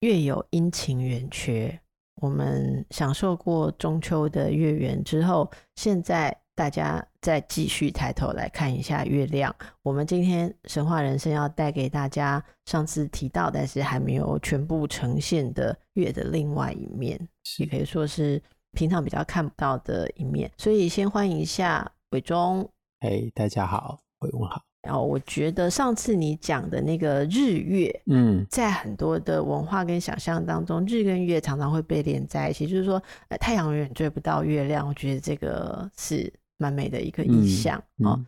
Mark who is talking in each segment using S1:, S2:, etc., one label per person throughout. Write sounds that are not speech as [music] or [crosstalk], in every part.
S1: 月有阴晴圆缺。我们享受过中秋的月圆之后，现在。大家再继续抬头来看一下月亮。我们今天神话人生要带给大家上次提到，但是还没有全部呈现的月的另外一面，也可以说是平常比较看不到的一面。所以先欢迎一下伟忠。
S2: 嘿，大家好，伟忠好。
S1: 然后我觉得上次你讲的那个日月，嗯，在很多的文化跟想象当中，日跟月常常会被连在一起，就是说太阳永远追不到月亮。我觉得这个是。蛮美的一个意象啊、嗯嗯，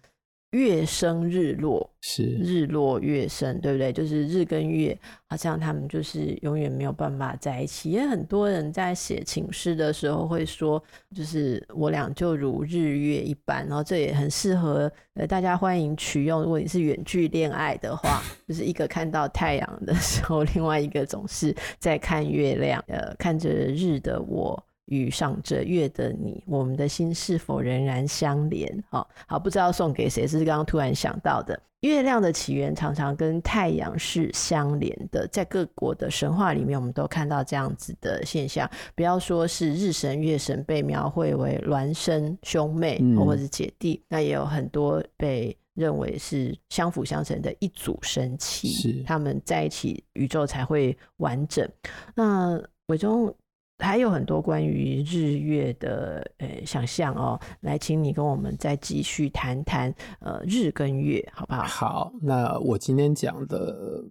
S1: 月升日落是日落月升，对不对？就是日跟月，好像他们就是永远没有办法在一起。因为很多人在写情诗的时候会说，就是我俩就如日月一般。然后这也很适合呃大家欢迎取用。如果你是远距恋爱的话，就是一个看到太阳的时候，[laughs] 另外一个总是在看月亮。呃，看着日的我。与赏着月的你，我们的心是否仍然相连？好，好，不知道送给谁，是刚刚突然想到的。月亮的起源常常跟太阳是相连的，在各国的神话里面，我们都看到这样子的现象。不要说是日神、月神被描绘为孪生兄妹或者是姐弟，嗯，那也有很多被认为是相辅相成的一组神器，他们在一起，宇宙才会完整。那伟忠。还有很多关于日月的呃想象哦，来，请你跟我们再继续谈谈呃日跟月，好不好？
S2: 好，那我今天讲的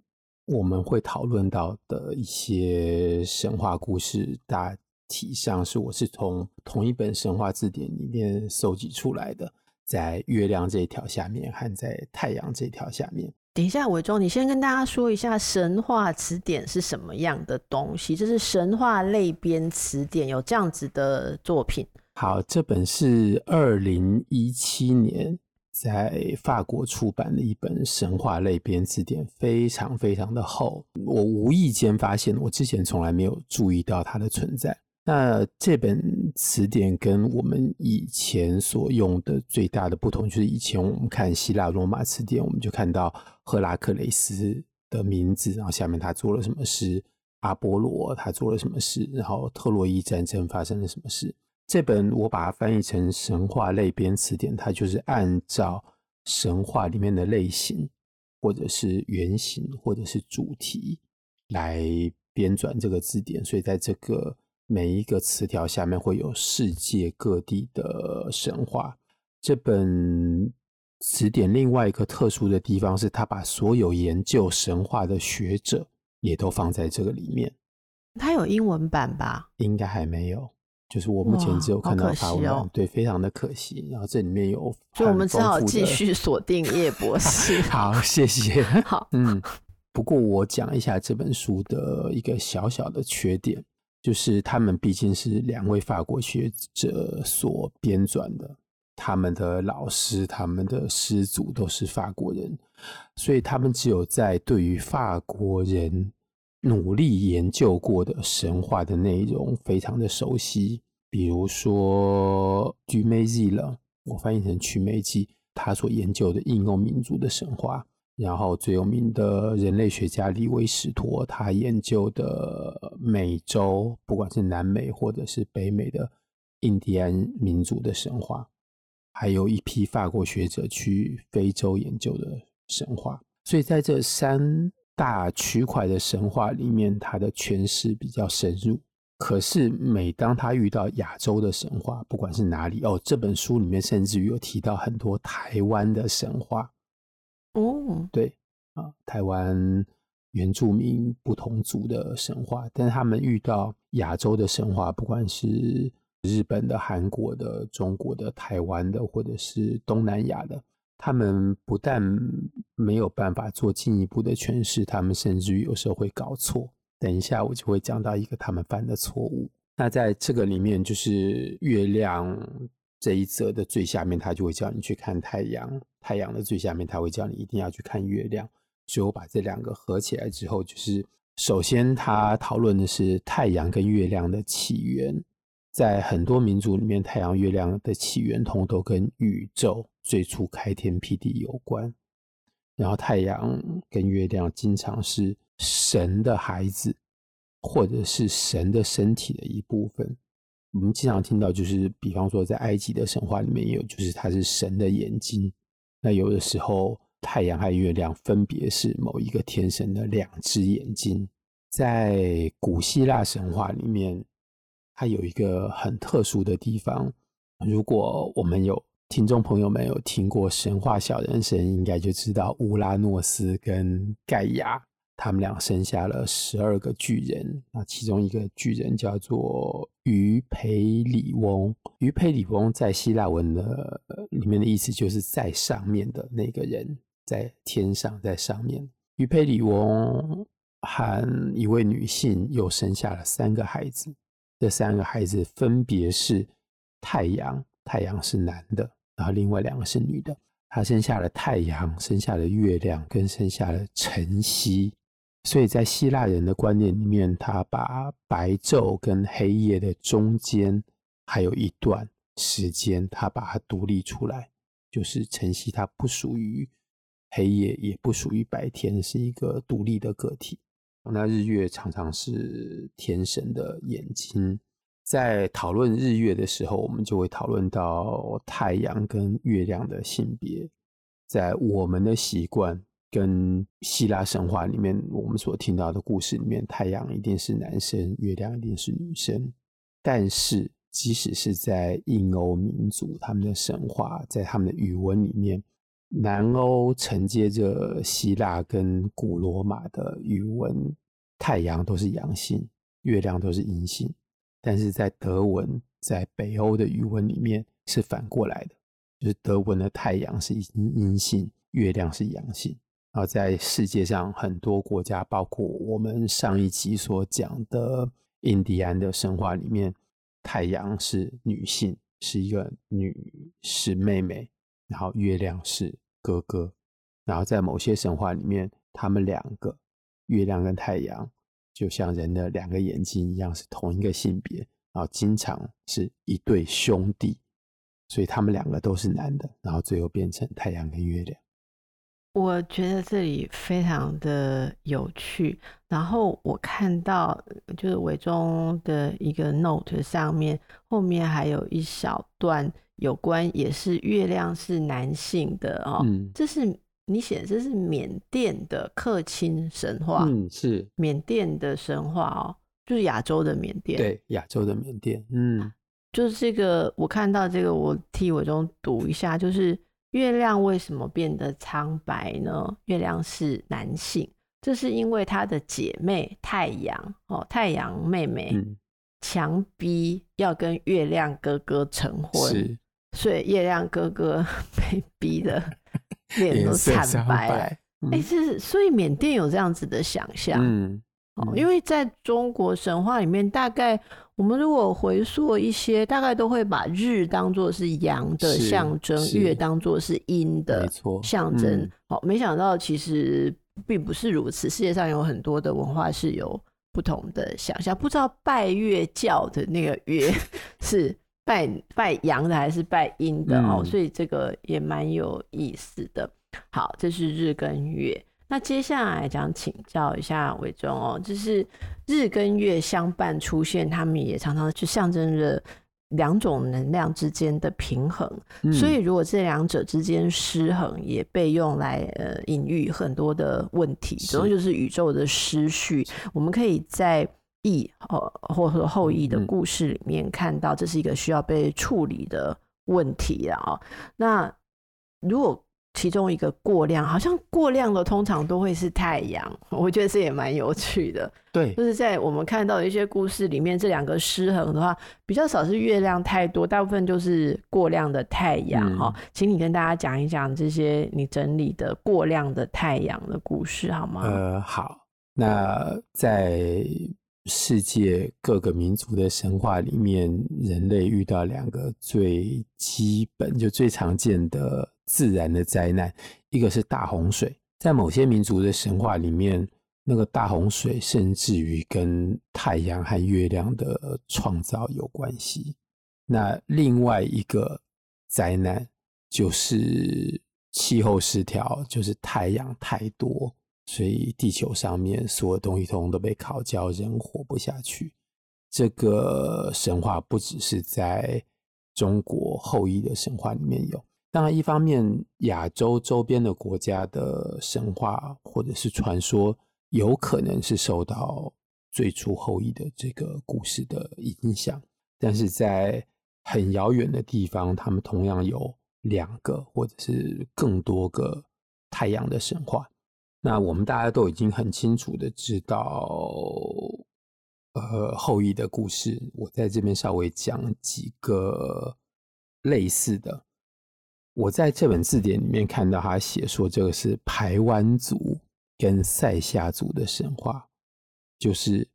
S2: 我们会讨论到的一些神话故事，大体上是我是从同一本神话字典里面搜集出来的，在月亮这一条下面和在太阳这条下面。
S1: 等一下，伟忠，你先跟大家说一下神话词典是什么样的东西？这是神话类编词典，有这样子的作品。
S2: 好，这本是二零一七年在法国出版的一本神话类编词典，非常非常的厚。我无意间发现，我之前从来没有注意到它的存在。那这本词典跟我们以前所用的最大的不同，就是以前我们看希腊罗马词典，我们就看到赫拉克雷斯的名字，然后下面他做了什么事，阿波罗他做了什么事，然后特洛伊战争发生了什么事。这本我把它翻译成神话类编词典，它就是按照神话里面的类型，或者是原型，或者是主题来编纂这个字典，所以在这个。每一个词条下面会有世界各地的神话。这本词典另外一个特殊的地方是，它把所有研究神话的学者也都放在这个里面。
S1: 它有英文版吧？
S2: 应该还没有，就是我目前只有看到法文版，哦，对，非常的可惜。然后这里面有，
S1: 所以我们只好继续锁定叶博士。[laughs]
S2: 好，谢谢。
S1: 好，
S2: 嗯。不过我讲一下这本书的一个小小的缺点。就是他们毕竟是两位法国学者所编纂的，他们的老师、他们的师祖都是法国人，所以他们只有在对于法国人努力研究过的神话的内容非常的熟悉，比如说《曲梅记》了，我翻译成《曲梅记》，他所研究的印欧民族的神话。然后最有名的人类学家李维史托，他研究的美洲，不管是南美或者是北美的印第安民族的神话，还有一批法国学者去非洲研究的神话。所以在这三大区块的神话里面，他的诠释比较深入。可是每当他遇到亚洲的神话，不管是哪里，哦，这本书里面甚至于有提到很多台湾的神话。
S1: 哦，
S2: 对啊，台湾原住民不同族的神话，但是他们遇到亚洲的神话，不管是日本的、韩国的、中国的、台湾的，或者是东南亚的，他们不但没有办法做进一步的诠释，他们甚至于有时候会搞错。等一下我就会讲到一个他们犯的错误。那在这个里面，就是月亮这一则的最下面，他就会叫你去看太阳；太阳的最下面，他会叫你一定要去看月亮。所以我把这两个合起来之后，就是首先他讨论的是太阳跟月亮的起源。在很多民族里面，太阳、月亮的起源通都跟宇宙最初开天辟地有关。然后太阳跟月亮经常是神的孩子。或者是神的身体的一部分，我们经常听到，就是比方说在埃及的神话里面有，就是它是神的眼睛。那有的时候太阳和月亮分别是某一个天神的两只眼睛。在古希腊神话里面，它有一个很特殊的地方。如果我们有听众朋友们有听过神话小人神，应该就知道乌拉诺斯跟盖亚。他们俩生下了十二个巨人，那其中一个巨人叫做于培里翁。于培里翁在希腊文的里面的意思就是在上面的那个人，在天上，在上面。于培里翁和一位女性又生下了三个孩子，这三个孩子分别是太阳，太阳是男的，然后另外两个是女的。他生下了太阳，生下了月亮，跟生下了晨曦。所以在希腊人的观念里面，他把白昼跟黑夜的中间还有一段时间，他把它独立出来，就是晨曦，它不属于黑夜，也不属于白天，是一个独立的个体。那日月常常是天神的眼睛，在讨论日月的时候，我们就会讨论到太阳跟月亮的性别，在我们的习惯。跟希腊神话里面我们所听到的故事里面，太阳一定是男生，月亮一定是女生。但是，即使是在印欧民族他们的神话，在他们的语文里面，南欧承接着希腊跟古罗马的语文，太阳都是阳性，月亮都是阴性。但是在德文，在北欧的语文里面是反过来的，就是德文的太阳是阴阴性，月亮是阳性。然后在世界上很多国家，包括我们上一集所讲的印第安的神话里面，太阳是女性，是一个女，是妹妹，然后月亮是哥哥。然后在某些神话里面，他们两个月亮跟太阳就像人的两个眼睛一样，是同一个性别，然后经常是一对兄弟，所以他们两个都是男的，然后最后变成太阳跟月亮。
S1: 我觉得这里非常的有趣，然后我看到就是伟忠的一个 note 上面，后面还有一小段有关，也是月亮是男性的哦。嗯，这是你写的，这是缅甸的克钦神话。
S2: 嗯，是
S1: 缅甸的神话哦，就是亚洲的缅甸。
S2: 对，亚洲的缅甸。嗯，
S1: 就是这个，我看到这个，我替伟忠读一下，就是。月亮为什么变得苍白呢？月亮是男性，这是因为他的姐妹太阳哦，太阳妹妹强逼要跟月亮哥哥成婚，是所以月亮哥哥 [laughs] 被逼的 [laughs] 脸都惨白了。哎、嗯欸，是所以缅甸有这样子的想象。嗯哦，因为在中国神话里面，大概我们如果回溯一些，大概都会把日当做是阳的象征，月当做是阴的象征。好，没想到其实并不是如此。世界上有很多的文化是有不同的想象，不知道拜月教的那个月是拜拜阳的还是拜阴的哦，所以这个也蛮有意思的。好，这是日跟月。那接下来想，请教一下伟忠哦，就是日跟月相伴出现，他们也常常就象征着两种能量之间的平衡。嗯、所以如果这两者之间失衡，也被用来呃隐喻很多的问题，主要就是宇宙的失序。我们可以在羿呃或者说后羿的故事里面看到，这是一个需要被处理的问题啊。嗯、那如果其中一个过量，好像过量的通常都会是太阳，[laughs] 我觉得这也蛮有趣的。
S2: 对，
S1: 就是在我们看到的一些故事里面，这两个失衡的话，比较少是月亮太多，大部分就是过量的太阳。哈、嗯，请你跟大家讲一讲这些你整理的过量的太阳的故事好吗？
S2: 呃，好，那在世界各个民族的神话里面，人类遇到两个最基本就最常见的自然的灾难，一个是大洪水。在某些民族的神话里面，那个大洪水甚至于跟太阳和月亮的创造有关系。那另外一个灾难就是气候失调，就是太阳太多。所以地球上面所有东西通通都被烤焦，人活不下去。这个神话不只是在中国后裔的神话里面有，当然一方面亚洲周边的国家的神话或者是传说，有可能是受到最初后裔的这个故事的影响，但是在很遥远的地方，他们同样有两个或者是更多个太阳的神话。那我们大家都已经很清楚的知道，呃，后羿的故事。我在这边稍微讲几个类似的。我在这本字典里面看到他写说，这个是排湾族跟赛夏族的神话，就是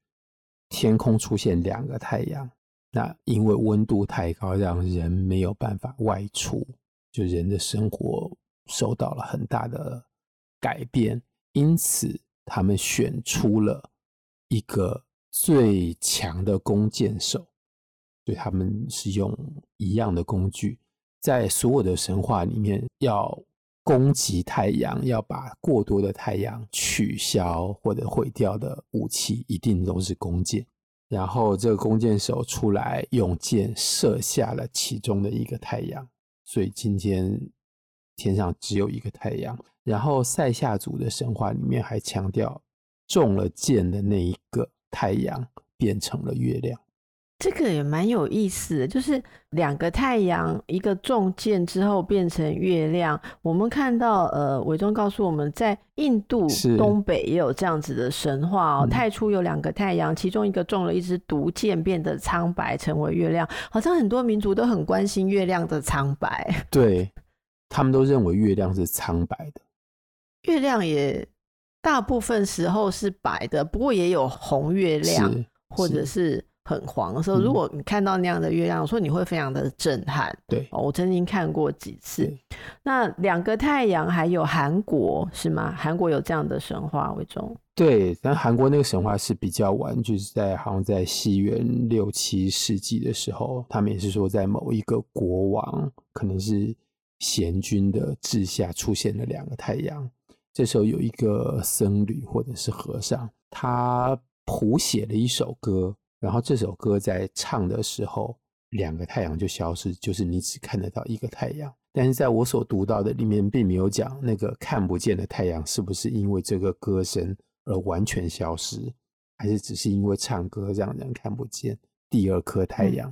S2: 天空出现两个太阳。那因为温度太高，让人没有办法外出，就人的生活受到了很大的改变。因此，他们选出了一个最强的弓箭手，对，他们是用一样的工具，在所有的神话里面，要攻击太阳，要把过多的太阳取消或者毁掉的武器，一定都是弓箭。然后，这个弓箭手出来用箭射下了其中的一个太阳，所以今天天上只有一个太阳。然后塞夏族的神话里面还强调，中了箭的那一个太阳变成了月亮，
S1: 这个也蛮有意思的。就是两个太阳，一个中箭之后变成月亮。我们看到，呃，伟忠告诉我们在印度东北也有这样子的神话哦。太初有两个太阳，其中一个中了一支毒箭，变得苍白，成为月亮。好像很多民族都很关心月亮的苍白，
S2: 对，他们都认为月亮是苍白的。
S1: 月亮也大部分时候是白的，不过也有红月亮，或者是很黄的时候。如果你看到那样的月亮，我说你会非常的震撼。
S2: 对，
S1: 我曾经看过几次。那两个太阳还有韩国是吗？韩国有这样的神话为中？
S2: 对，但韩国那个神话是比较晚，就是在好像在西元六七世纪的时候，他们也是说在某一个国王可能是贤君的治下出现了两个太阳。这时候有一个僧侣或者是和尚，他谱写了一首歌，然后这首歌在唱的时候，两个太阳就消失，就是你只看得到一个太阳。但是在我所读到的里面，并没有讲那个看不见的太阳是不是因为这个歌声而完全消失，还是只是因为唱歌让人看不见第二颗太阳。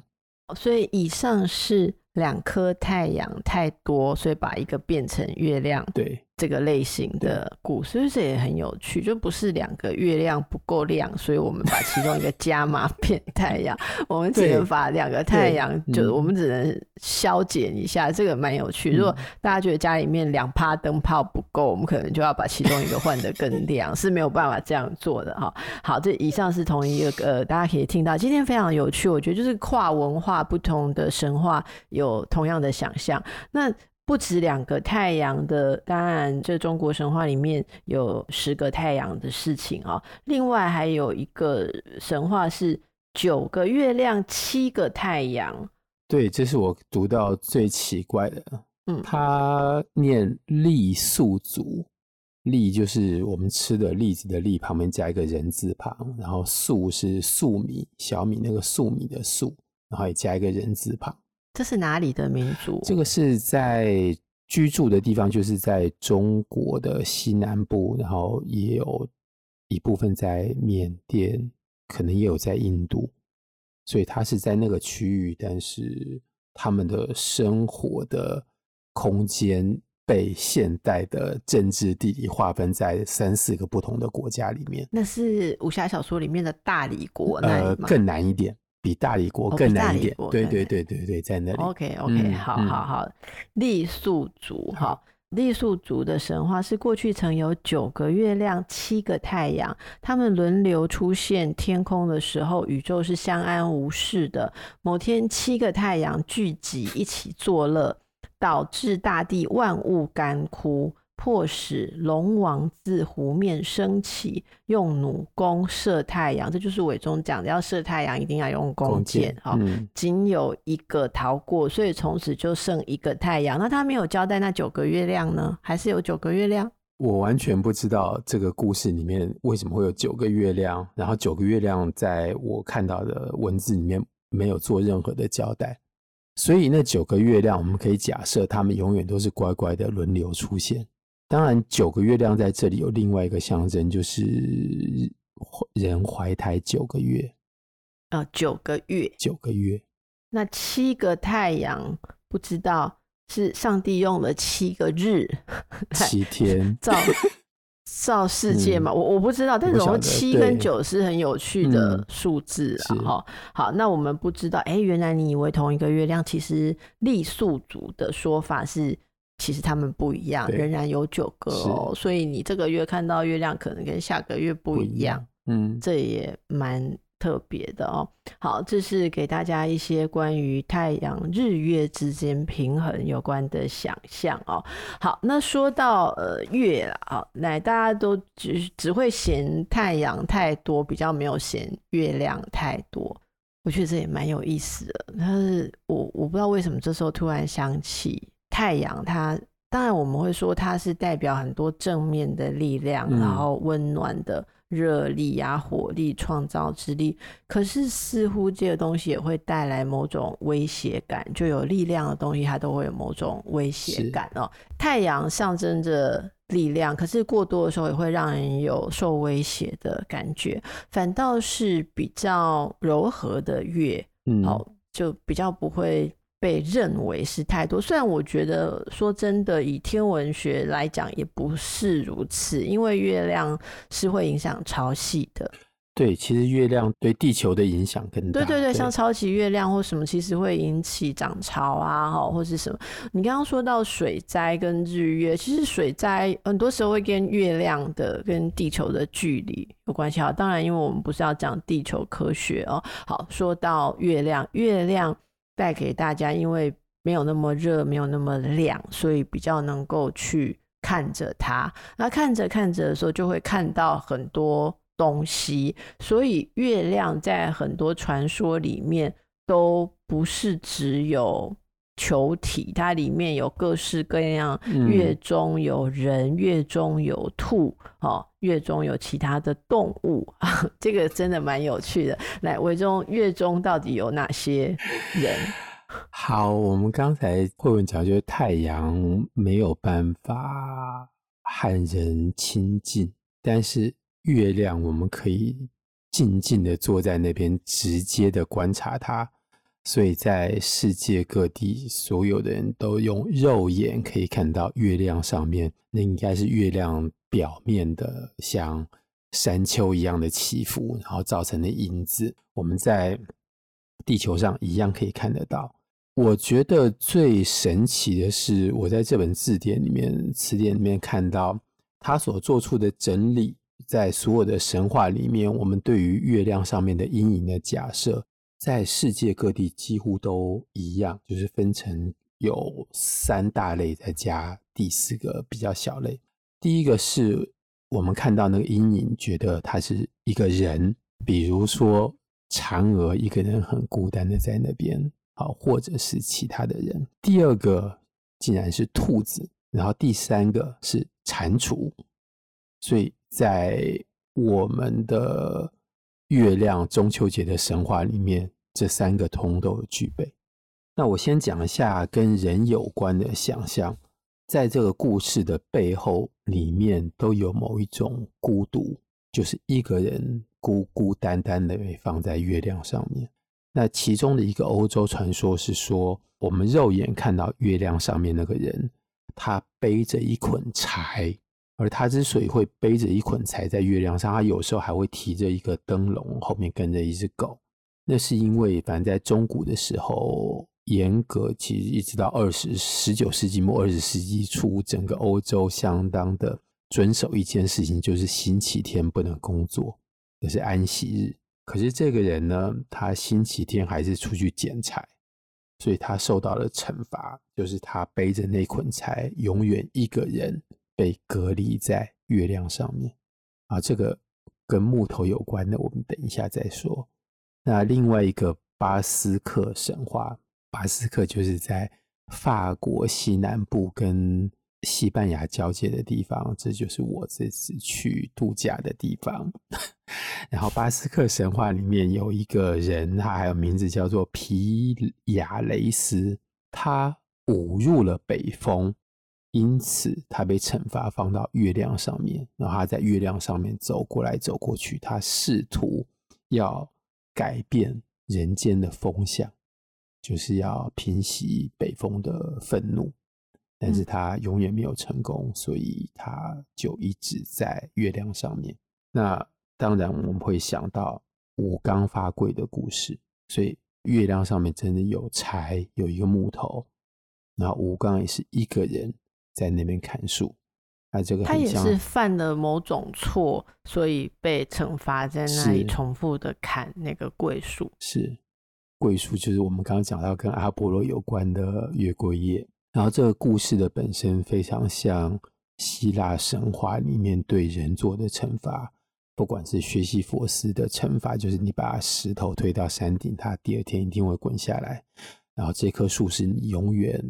S1: 嗯，所以以上是两颗太阳太多，所以把一个变成月亮。
S2: 对。
S1: 这个类型的故事，这也很有趣，就不是两个月亮不够亮，[laughs] 所以我们把其中一个加码变太阳，[laughs] 我们只能把两个太阳，就我们只能消减一下，这个蛮有趣。如果大家觉得家里面两趴灯泡不够，我们可能就要把其中一个换得更亮，[laughs] 是没有办法这样做的哈。好，这以上是同一个呃，大家可以听到，今天非常有趣，我觉得就是跨文化不同的神话有同样的想象，那。不止两个太阳的，当然，这中国神话里面有十个太阳的事情啊。另外还有一个神话是九个月亮，七个太阳。
S2: 对，这是我读到最奇怪的。嗯，他念栗粟族，栗就是我们吃的栗子的栗，旁边加一个人字旁，然后粟是粟米，小米那个粟米的粟，然后也加一个人字旁。
S1: 这是哪里的民族？
S2: 这个是在居住的地方，就是在中国的西南部，然后也有一部分在缅甸，可能也有在印度，所以它是在那个区域，但是他们的生活的空间被现代的政治地理划分在三四个不同的国家里面。
S1: 那是武侠小说里面的大理国，呃，
S2: 更难一点。比大理国更难一点，哦、对对对对对，在那里。
S1: OK OK，、嗯、好好好，傈僳族哈。傈僳族的神话是过去曾有九个月亮、七个太阳，他们轮流出现天空的时候，宇宙是相安无事的。某天，七个太阳聚集一起作乐，导致大地万物干枯。迫使龙王自湖面升起，用弩弓射太阳。这就是伟忠讲的，要射太阳一定要用弓箭。哈，仅有一个逃过，所以从此就剩一个太阳。那他没有交代那九个月亮呢？还是有九个月亮？
S2: 我完全不知道这个故事里面为什么会有九个月亮。然后九个月亮在我看到的文字里面没有做任何的交代。所以那九个月亮，我们可以假设他们永远都是乖乖的轮流出现。当然，九个月亮在这里有另外一个象征，就是人怀胎九个月。
S1: 啊，九个月，
S2: 九个月。
S1: 那七个太阳，不知道是上帝用了七个日，[laughs]
S2: 七天 [laughs]
S1: 造造世界嘛？嗯、我我不知道，但是我们七跟九是很有趣的数字啊。哈、嗯，好，那我们不知道，哎、欸，原来你以为同一个月亮，其实傈僳族的说法是。其实他们不一样，仍然有九个哦，所以你这个月看到月亮，可能跟下个月不一样。嗯，这也蛮特别的哦。好，这是给大家一些关于太阳、日月之间平衡有关的想象哦。好，那说到呃月了啊，来大家都只只会嫌太阳太多，比较没有嫌月亮太多。我觉得这也蛮有意思的。但是我我不知道为什么这时候突然想起。太阳，它当然我们会说它是代表很多正面的力量，嗯、然后温暖的热力啊、火力、创造之力。可是似乎这个东西也会带来某种威胁感，就有力量的东西它都会有某种威胁感哦。太阳象征着力量，可是过多的时候也会让人有受威胁的感觉。反倒是比较柔和的月，嗯，哦，就比较不会。被认为是太多，虽然我觉得说真的，以天文学来讲也不是如此，因为月亮是会影响潮汐的。
S2: 对，其实月亮对地球的影响更大。
S1: 对对对，对像超级月亮或什么，其实会引起涨潮啊，哈，或是什么。你刚刚说到水灾跟日月，其实水灾很多时候会跟月亮的跟地球的距离有关系。啊，当然，因为我们不是要讲地球科学哦。好，说到月亮，月亮。带给大家，因为没有那么热，没有那么亮，所以比较能够去看着它。那看着看着的时候，就会看到很多东西。所以月亮在很多传说里面都不是只有球体，它里面有各式各样。月中有人，月中有兔，哦，月中有其他的动物。[laughs] 这个真的蛮有趣的。来，伟忠，月中到底有哪些人？
S2: 好，我们刚才慧文讲，就是太阳没有办法和人亲近，但是月亮我们可以静静的坐在那边，直接的观察它。所以在世界各地，所有的人都用肉眼可以看到月亮上面，那应该是月亮表面的像山丘一样的起伏，然后造成的影子。我们在地球上一样可以看得到。我觉得最神奇的是，我在这本字典里面词典里面看到他所做出的整理，在所有的神话里面，我们对于月亮上面的阴影的假设。在世界各地几乎都一样，就是分成有三大类，再加第四个比较小类。第一个是我们看到那个阴影，觉得他是一个人，比如说嫦娥一个人很孤单的在那边，好，或者是其他的人。第二个竟然是兔子，然后第三个是蟾蜍。所以在我们的。月亮中秋节的神话里面，这三个通都有具备。那我先讲一下跟人有关的想象，在这个故事的背后里面都有某一种孤独，就是一个人孤孤单单的被放在月亮上面。那其中的一个欧洲传说是说，我们肉眼看到月亮上面那个人，他背着一捆柴。而他之所以会背着一捆柴在月亮上，他有时候还会提着一个灯笼，后面跟着一只狗。那是因为，反正在中古的时候，严格，其实一直到二十十九世纪末二十世纪初，整个欧洲相当的遵守一件事情，就是星期天不能工作，这是安息日。可是这个人呢，他星期天还是出去捡柴，所以他受到了惩罚，就是他背着那捆柴，永远一个人被隔离在月亮上面。啊，这个跟木头有关的，我们等一下再说。那另外一个巴斯克神话，巴斯克就是在法国西南部跟西班牙交界的地方，这就是我这次去度假的地方。[laughs] 然后巴斯克神话里面有一个人，他还有名字叫做皮亚雷斯，他误入了北风。因此，他被惩罚放到月亮上面，然后他在月亮上面走过来走过去，他试图要改变人间的风向，就是要平息北风的愤怒，但是他永远没有成功，所以他就一直在月亮上面。那当然，我们会想到吴刚伐桂的故事，所以月亮上面真的有柴，有一个木头，然后吴刚也是一个人。在那边砍树，啊，这个
S1: 他也是犯了某种错，所以被惩罚在那里重复的砍那个桂树。
S2: 是桂树，就是我们刚刚讲到跟阿波罗有关的月桂叶。然后这个故事的本身非常像希腊神话里面对人做的惩罚，不管是学习佛斯的惩罚，就是你把石头推到山顶，它第二天一定会滚下来。然后这棵树是你永远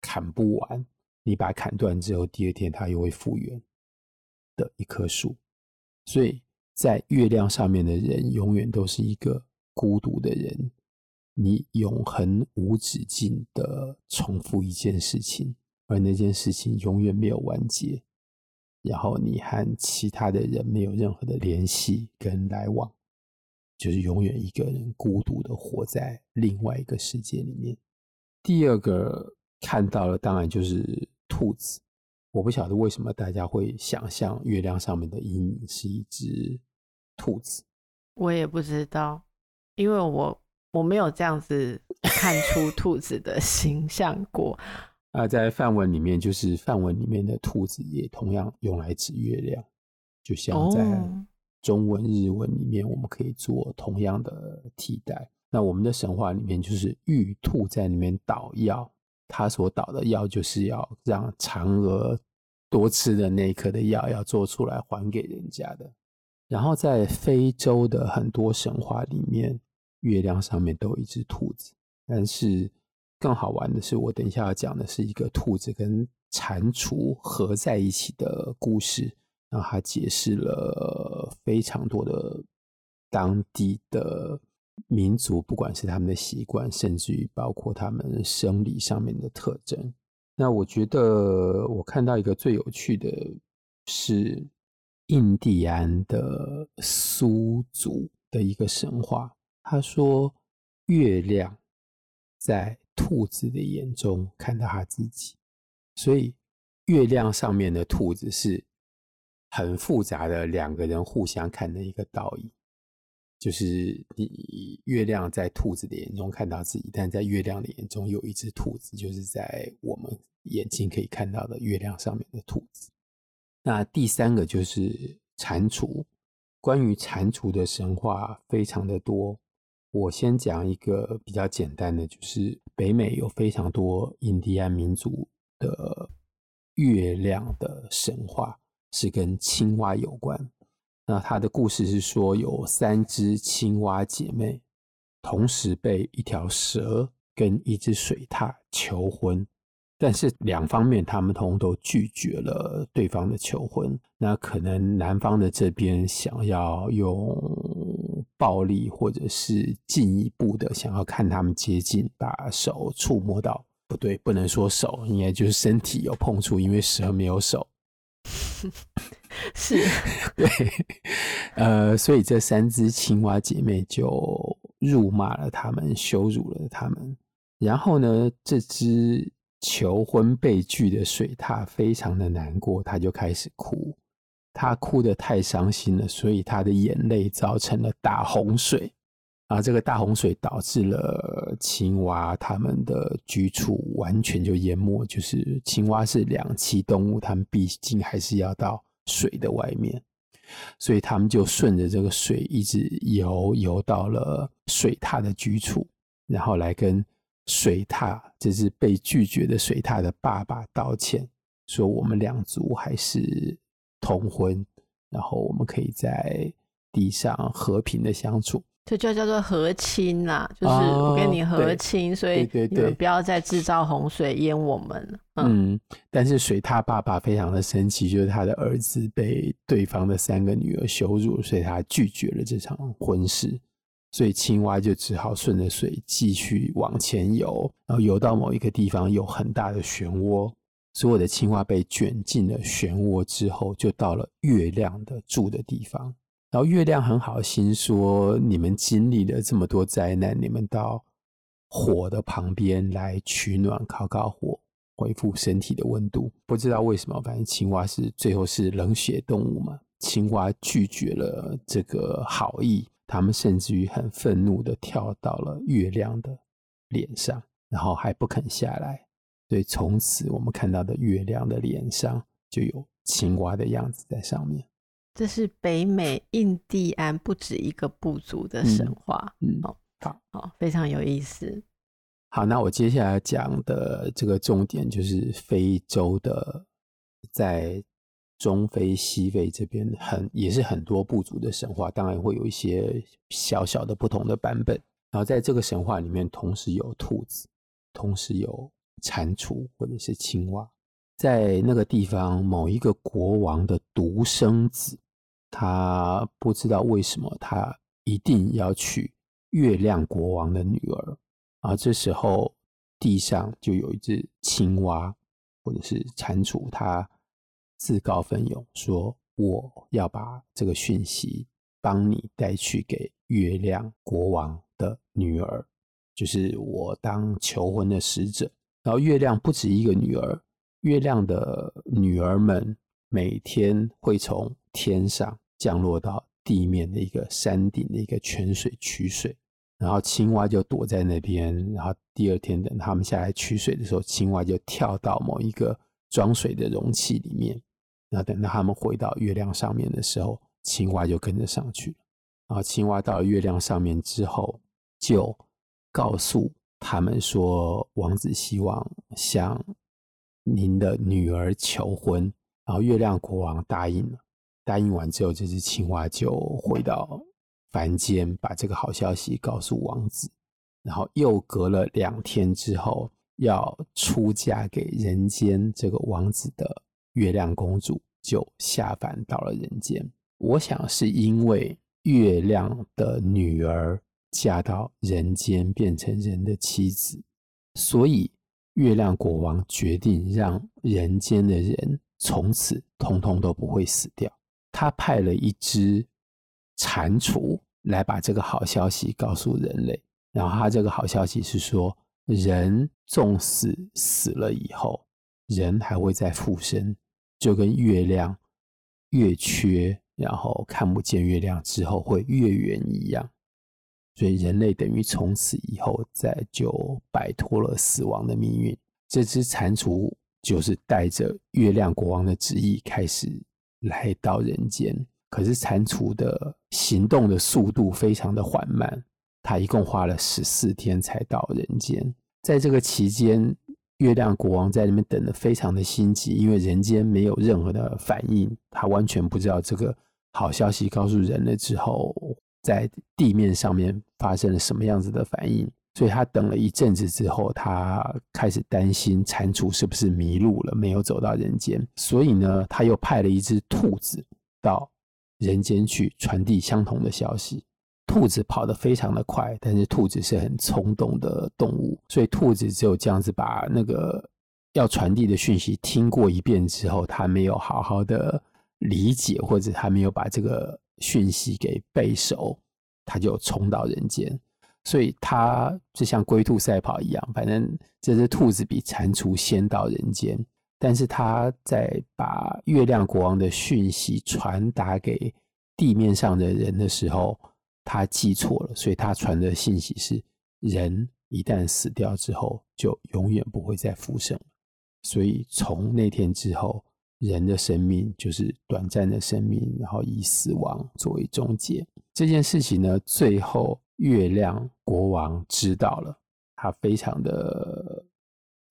S2: 砍不完。你把它砍断之后，第二天它又会复原的一棵树，所以在月亮上面的人永远都是一个孤独的人。你永恒无止境的重复一件事情，而那件事情永远没有完结。然后你和其他的人没有任何的联系跟来往，就是永远一个人孤独的活在另外一个世界里面。第二个看到了，当然就是。兔子，我不晓得为什么大家会想象月亮上面的阴影是一只兔子。
S1: 我也不知道，因为我我没有这样子看出兔子的形象过。[laughs]
S2: 啊，在范文里面，就是范文里面的兔子也同样用来指月亮，就像在中文、日文里面，我们可以做同样的替代。那我们的神话里面，就是玉兔在里面捣药。他所捣的药就是要让嫦娥多吃的那一颗的药要做出来还给人家的。然后在非洲的很多神话里面，月亮上面都有一只兔子。但是更好玩的是，我等一下要讲的是一个兔子跟蟾蜍合在一起的故事。然后他解释了非常多的当地的。民族不管是他们的习惯，甚至于包括他们生理上面的特征。那我觉得我看到一个最有趣的是印第安的苏族的一个神话。他说，月亮在兔子的眼中看到他自己，所以月亮上面的兔子是很复杂的两个人互相看的一个倒影。就是你月亮在兔子的眼中看到自己，但在月亮的眼中有一只兔子，就是在我们眼睛可以看到的月亮上面的兔子。那第三个就是蟾蜍，关于蟾蜍的神话非常的多。我先讲一个比较简单的，就是北美有非常多印第安民族的月亮的神话，是跟青蛙有关。那他的故事是说，有三只青蛙姐妹同时被一条蛇跟一只水獭求婚，但是两方面他们通通都拒绝了对方的求婚。那可能男方的这边想要用暴力，或者是进一步的想要看他们接近，把手触摸到，不对，不能说手，应该就是身体有碰触，因为蛇没有手。[laughs] [laughs]
S1: 是，[laughs]
S2: 对，呃，所以这三只青蛙姐妹就辱骂了他们，羞辱了他们。然后呢，这只求婚被拒的水獭非常的难过，他就开始哭。他哭得太伤心了，所以他的眼泪造成了大洪水。啊，这个大洪水导致了青蛙它们的居处完全就淹没。就是青蛙是两栖动物，它们毕竟还是要到水的外面，所以他们就顺着这个水一直游，游到了水獭的居处，然后来跟水獭，这是被拒绝的水獭的爸爸道歉，说我们两族还是同婚，然后我们可以在地上和平的相处。
S1: 这就叫做和亲啦，就是我跟你和亲，哦、所以你们不要再制造洪水淹我们了。
S2: 嗯，嗯，但是水獭爸爸非常的生气，就是他的儿子被对方的三个女儿羞辱，所以他拒绝了这场婚事。所以青蛙就只好顺着水继续往前游，然后游到某一个地方有很大的漩涡，所有的青蛙被卷进了漩涡之后，就到了月亮的住的地方。然后月亮很好心说：“你们经历了这么多灾难，你们到火的旁边来取暖，烤烤火，恢复身体的温度。”不知道为什么，反正青蛙是最后是冷血动物嘛。青蛙拒绝了这个好意，他们甚至于很愤怒的跳到了月亮的脸上，然后还不肯下来。所以从此我们看到的月亮的脸上就有青蛙的样子在上面。
S1: 这是北美印第安不止一个部族的神话，
S2: 嗯，好，
S1: 好，非常有意思。
S2: 好，那我接下来讲的这个重点就是非洲的，在中非、西非这边很也是很多部族的神话，当然会有一些小小的不同的版本。然后在这个神话里面，同时有兔子，同时有蟾蜍或者是青蛙，在那个地方某一个国王的独生子。他不知道为什么他一定要娶月亮国王的女儿，而这时候地上就有一只青蛙或者是蟾蜍，他自告奋勇说：“我要把这个讯息帮你带去给月亮国王的女儿，就是我当求婚的使者。”然后月亮不止一个女儿，月亮的女儿们每天会从天上降落到地面的一个山顶的一个泉水取水，然后青蛙就躲在那边。然后第二天等他们下来取水的时候，青蛙就跳到某一个装水的容器里面。然后等到他们回到月亮上面的时候，青蛙就跟着上去了。然后青蛙到了月亮上面之后，就告诉他们说：“王子希望向您的女儿求婚。”然后月亮国王答应了。答应完之后，这只青蛙就回到凡间，把这个好消息告诉王子。然后又隔了两天之后，要出嫁给人间这个王子的月亮公主就下凡到了人间。我想是因为月亮的女儿嫁到人间，变成人的妻子，所以月亮国王决定让人间的人从此通通都不会死掉。他派了一只蟾蜍来把这个好消息告诉人类，然后他这个好消息是说，人纵使死了以后，人还会再复生，就跟月亮月缺，然后看不见月亮之后会月圆一样，所以人类等于从此以后再就摆脱了死亡的命运。这只蟾蜍就是带着月亮国王的旨意开始。来到人间，可是蟾蜍的行动的速度非常的缓慢，它一共花了十四天才到人间。在这个期间，月亮国王在那边等得非常的心急，因为人间没有任何的反应，他完全不知道这个好消息告诉人了之后，在地面上面发生了什么样子的反应。所以他等了一阵子之后，他开始担心蟾蜍是不是迷路了，没有走到人间。所以呢，他又派了一只兔子到人间去传递相同的消息。兔子跑得非常的快，但是兔子是很冲动的动物，所以兔子只有这样子把那个要传递的讯息听过一遍之后，他没有好好的理解，或者他没有把这个讯息给背熟，他就冲到人间。所以它就像龟兔赛跑一样，反正这只兔子比蟾蜍先到人间，但是它在把月亮国王的讯息传达给地面上的人的时候，他记错了，所以他传的信息是：人一旦死掉之后，就永远不会再复生。所以从那天之后，人的生命就是短暂的生命，然后以死亡作为终结。这件事情呢，最后月亮国王知道了，他非常的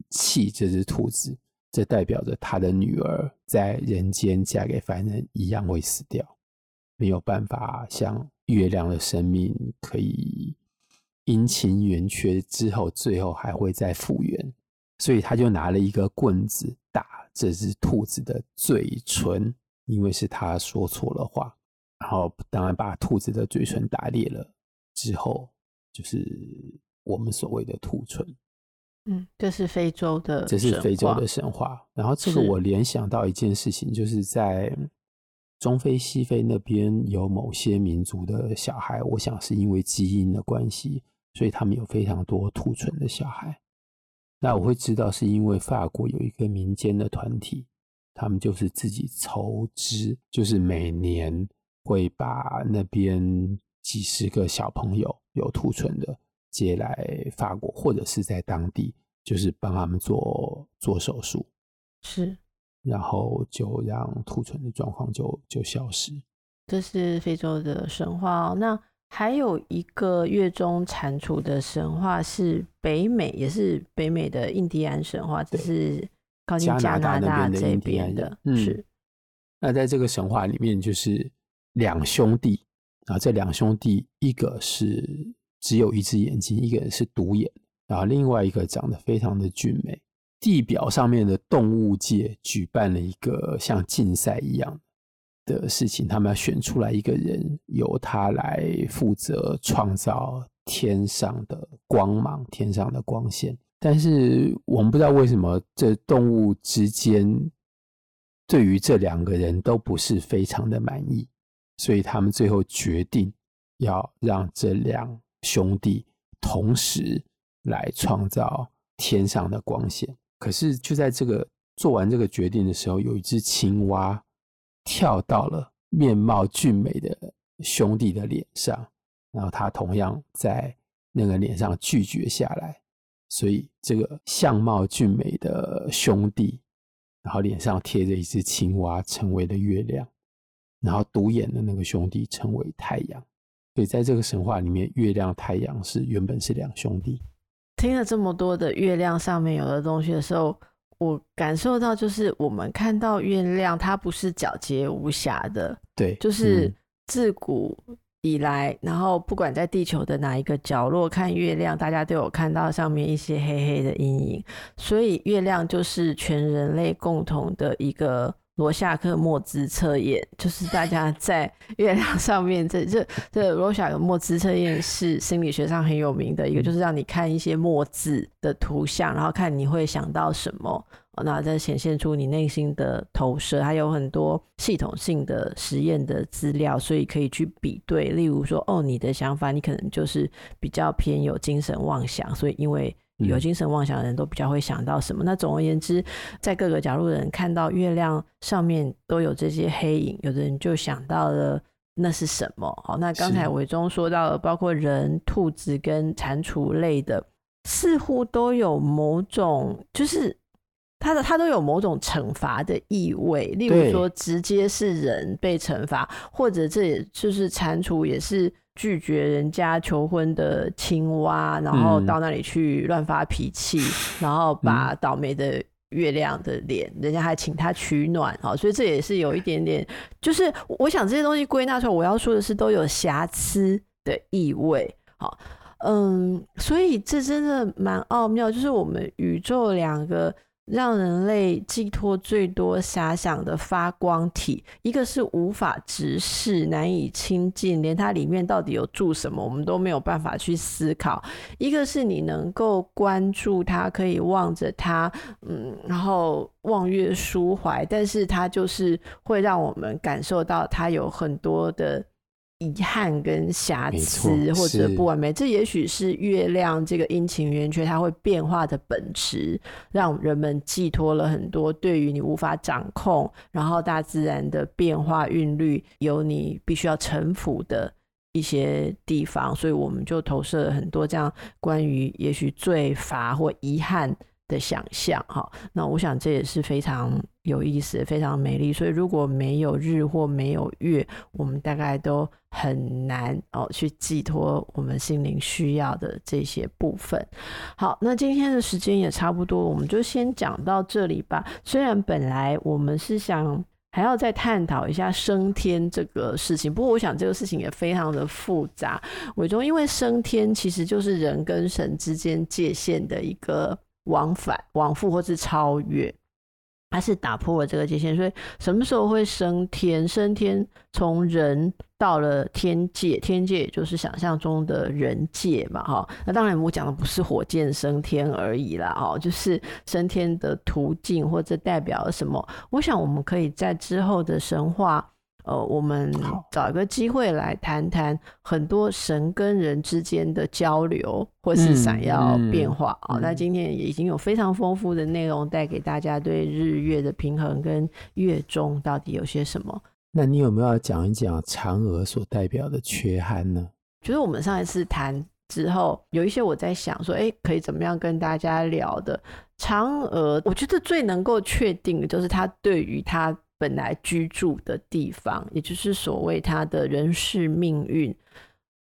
S2: 气这只兔子，这代表着他的女儿在人间嫁给凡人一样会死掉，没有办法像月亮的生命可以阴晴圆缺之后，最后还会再复原，所以他就拿了一个棍子打。这只兔子的嘴唇，因为是他说错了话，然后当然把兔子的嘴唇打裂了之后，就是我们所谓的兔唇。
S1: 嗯，这是非洲的，
S2: 这是非洲的神话。然后这个我联想到一件事情，就是在中非、西非那边有某些民族的小孩，我想是因为基因的关系，所以他们有非常多兔唇的小孩。那我会知道，是因为法国有一个民间的团体，他们就是自己筹资，就是每年会把那边几十个小朋友有兔唇的接来法国，或者是在当地，就是帮他们做做手术，
S1: 是，
S2: 然后就让兔唇的状况就就消失。
S1: 这是非洲的神话哦，那。还有一个月中蟾蜍的神话是北美，也是北美的印第安神话，这是靠近加拿大这边的。
S2: 嗯，是。那在这个神话里面，就是两兄弟啊，这两兄弟一个是只有一只眼睛，一个人是独眼，然后另外一个长得非常的俊美。地表上面的动物界举办了一个像竞赛一样。的事情，他们要选出来一个人，由他来负责创造天上的光芒、天上的光线。但是我们不知道为什么，这动物之间对于这两个人都不是非常的满意，所以他们最后决定要让这两兄弟同时来创造天上的光线。可是就在这个做完这个决定的时候，有一只青蛙。跳到了面貌俊美的兄弟的脸上，然后他同样在那个脸上拒绝下来，所以这个相貌俊美的兄弟，然后脸上贴着一只青蛙，成为了月亮，然后独眼的那个兄弟成为太阳。所以在这个神话里面，月亮、太阳是原本是两兄弟。
S1: 听了这么多的月亮上面有的东西的时候。我感受到，就是我们看到月亮，它不是皎洁无瑕的。
S2: 对，
S1: 就是自古以来，嗯，然后不管在地球的哪一个角落看月亮，大家都有看到上面一些黑黑的阴影。所以，月亮就是全人类共同的一个。罗夏克墨兹测验就是大家在月亮上面这，这这罗夏克墨兹测验是心理学上很有名的一个，就是让你看一些墨字的图像，然后看你会想到什么，那再显现出你内心的投射。还有很多系统性的实验的资料，所以可以去比对。例如说，哦，你的想法，你可能就是比较偏有精神妄想，所以因为。有精神妄想的人都比较会想到什么？那总而言之，在各个角落的人看到月亮上面都有这些黑影，有的人就想到了那是什么？好，那刚才伟忠说到了，包括人、兔子跟蟾蜍类的，似乎都有某种，就是它的它都有某种惩罚的意味。例如说，直接是人被惩罚，或者这也就是蟾蜍也是。拒绝人家求婚的青蛙，然后到那里去乱发脾气，嗯，[laughs] 然后把倒霉的月亮的脸，人家还请他取暖，好，所以这也是有一点点，就是我想这些东西归纳出来，我要说的是都有瑕疵的意味，好，嗯，所以这真的蛮奥妙，就是我们宇宙两个。让人类寄托最多遐想的发光体，一个是无法直视、难以亲近，连它里面到底有住什么，我们都没有办法去思考；一个是你能够关注它，可以望着它，嗯，然后望月抒怀，但是它就是会让我们感受到它有很多的。遗憾跟瑕疵或者不完美，这也许是月亮这个阴晴圆缺它会变化的本质，让人们寄托了很多对于你无法掌控，然后大自然的变化韵律有你必须要臣服的一些地方，所以我们就投射了很多这样关于也许罪罚或遗憾的想象哈。那我想这也是非常有意思、非常美丽。所以如果没有日或没有月，我们大概都很难哦去寄托我们心灵需要的这些部分。好，那今天的时间也差不多，我们就先讲到这里吧。虽然本来我们是想。还要再探讨一下升天这个事情，不过我想这个事情也非常的复杂。伟忠，因为升天其实就是人跟神之间界限的一个往返、往复或是超越。它是打破了这个界限，所以什么时候会升天？升天从人到了天界，天界也就是想象中的人界嘛，哈。那当然我讲的不是火箭升天而已啦，哈，就是升天的途径或者代表了什么？我想我们可以在之后的神话。呃，我们找一个机会来谈谈很多神跟人之间的交流，或是想要变化啊。那、嗯嗯哦、今天也已经有非常丰富的内容带给大家，对日月的平衡跟月中到底有些什么？
S2: 那你有没有要讲一讲嫦娥所代表的缺憾呢？
S1: 就是我们上一次谈之后，有一些我在想说，哎，可以怎么样跟大家聊的？嫦娥，我觉得最能够确定的就是他对于他。本来居住的地方，也就是所谓他的人世命运，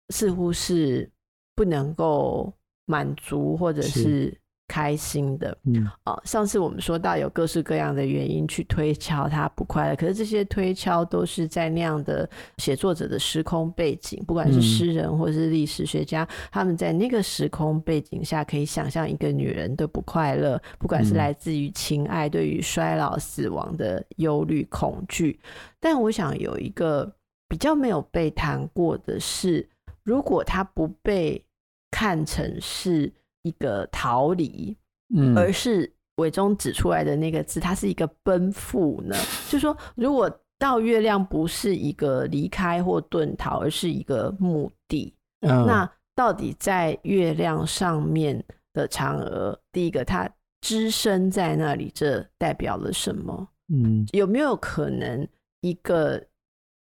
S1: 似乎是不能够满足或者是开心的。嗯，啊，上次我们说到有各式各样的原因去推敲他不快乐，可是这些推敲都是在那样的写作者的时空背景，不管是诗人或是历史学家，他们在那个时空背景下可以想象一个女人的不快乐，不管是来自于情爱、对于衰老、死亡的忧虑、恐惧。但我想有一个比较没有被谈过的是，如果他不被看成是。一个逃离，嗯，而是伟忠指出来的那个字，它是一个奔赴呢。就是说，如果到月亮不是一个离开或遁逃，而是一个目的，嗯，那到底在月亮上面的嫦娥，第一个它只身在那里，这代表了什么？嗯，有没有可能一个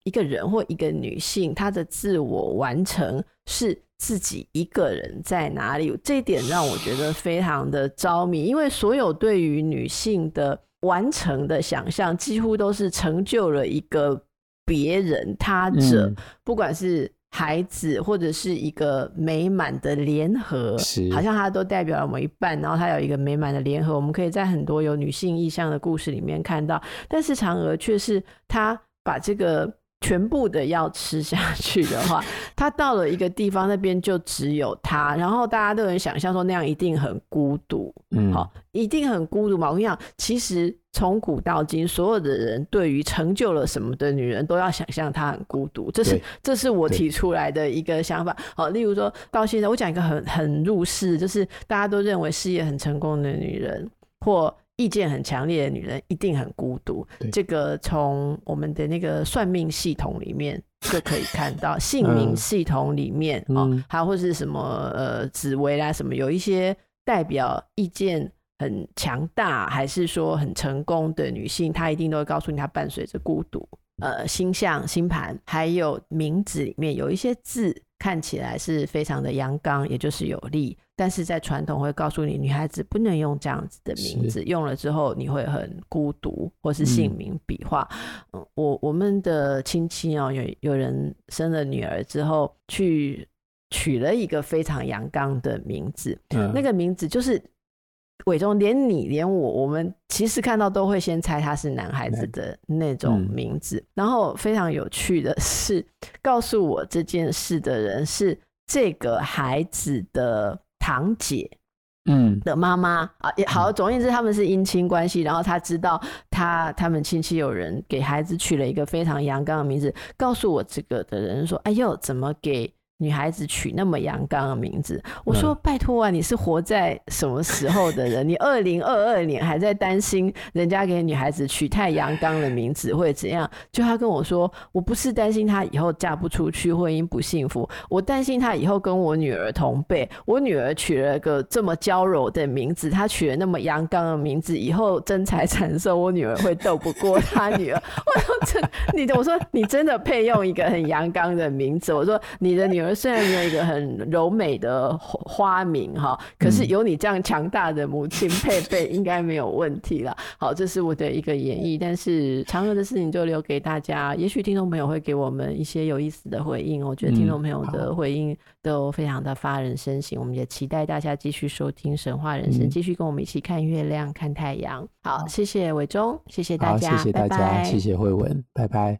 S1: 一个人或一个女性，她的自我完成是？自己一个人在哪里？这一点让我觉得非常的着迷，因为所有对于女性的完成的想象，几乎都是成就了一个别人他者，嗯，不管是孩子或者是一个美满的联合，好像它都代表了某一半，然后它有一个美满的联合。我们可以在很多有女性意象的故事里面看到，但是嫦娥却是她把这个。全部的要吃下去的话，[laughs] 他到了一个地方，那边就只有他，然后大家都能想象说那样一定很孤独，嗯，好，一定很孤独嘛。我跟你讲，其实从古到今，所有的人对于成就了什么的女人，都要想象她很孤独，这是这是我提出来的一个想法。好，例如说到现在，我讲一个很很入世，就是大家都认为事业很成功的女人，或。意见很强烈的女人一定很孤独，这个从我们的那个算命系统里面就可以看到，[laughs] 姓名系统里面啊、嗯，还有或是什么呃紫微啦什么，有一些代表意见很强大，还是说很成功的女性，她一定都会告诉你，她伴随着孤独。呃，星象、星盘还有名字里面有一些字看起来是非常的阳刚，也就是有力。但是在传统会告诉你，女孩子不能用这样子的名字，用了之后你会很孤独，或是姓名笔画。嗯，我我们的亲戚哦，有有人生了女儿之后，去取了一个非常阳刚的名字，嗯，那个名字就是伟忠，连你连我，我们其实看到都会先猜他是男孩子的那种名字。嗯，然后非常有趣的是，告诉我这件事的人是这个孩子的。堂姐，嗯的妈妈啊，也好，总而言之，他们是姻亲关系。然后他知道他他们亲戚有人给孩子取了一个非常阳刚的名字，告诉我这个的人说：“哎呦，怎么给女孩子取那么阳刚的名字。我说拜托啊，你是活在什么时候的人？[laughs] 你二零二二年还在担心人家给女孩子取太阳刚的名字会怎样？就他跟我说，我不是担心她以后嫁不出去，婚姻不幸福，我担心她以后跟我女儿同辈，我女儿取了个这么娇柔的名字，她取了那么阳刚的名字，以后争财产色，我女儿会斗不过她女儿。[laughs] 我说真，你我说你真的配用一个很阳刚的名字？我说你的女儿。虽然没有一个很柔美的花名哈，可是有你这样强大的母亲配备，应该没有问题了。好，这是我的一个演绎，但是嫦娥的事情就留给大家。也许听众朋友会给我们一些有意思的回应，我觉得听众朋友的回应都非常的发人深省。我们也期待大家继续收听《神话人生》，继续跟我们一起看月亮、看太阳。好，谢谢伟忠，谢谢大家，
S2: 谢谢大家，拜拜谢谢慧文，拜拜。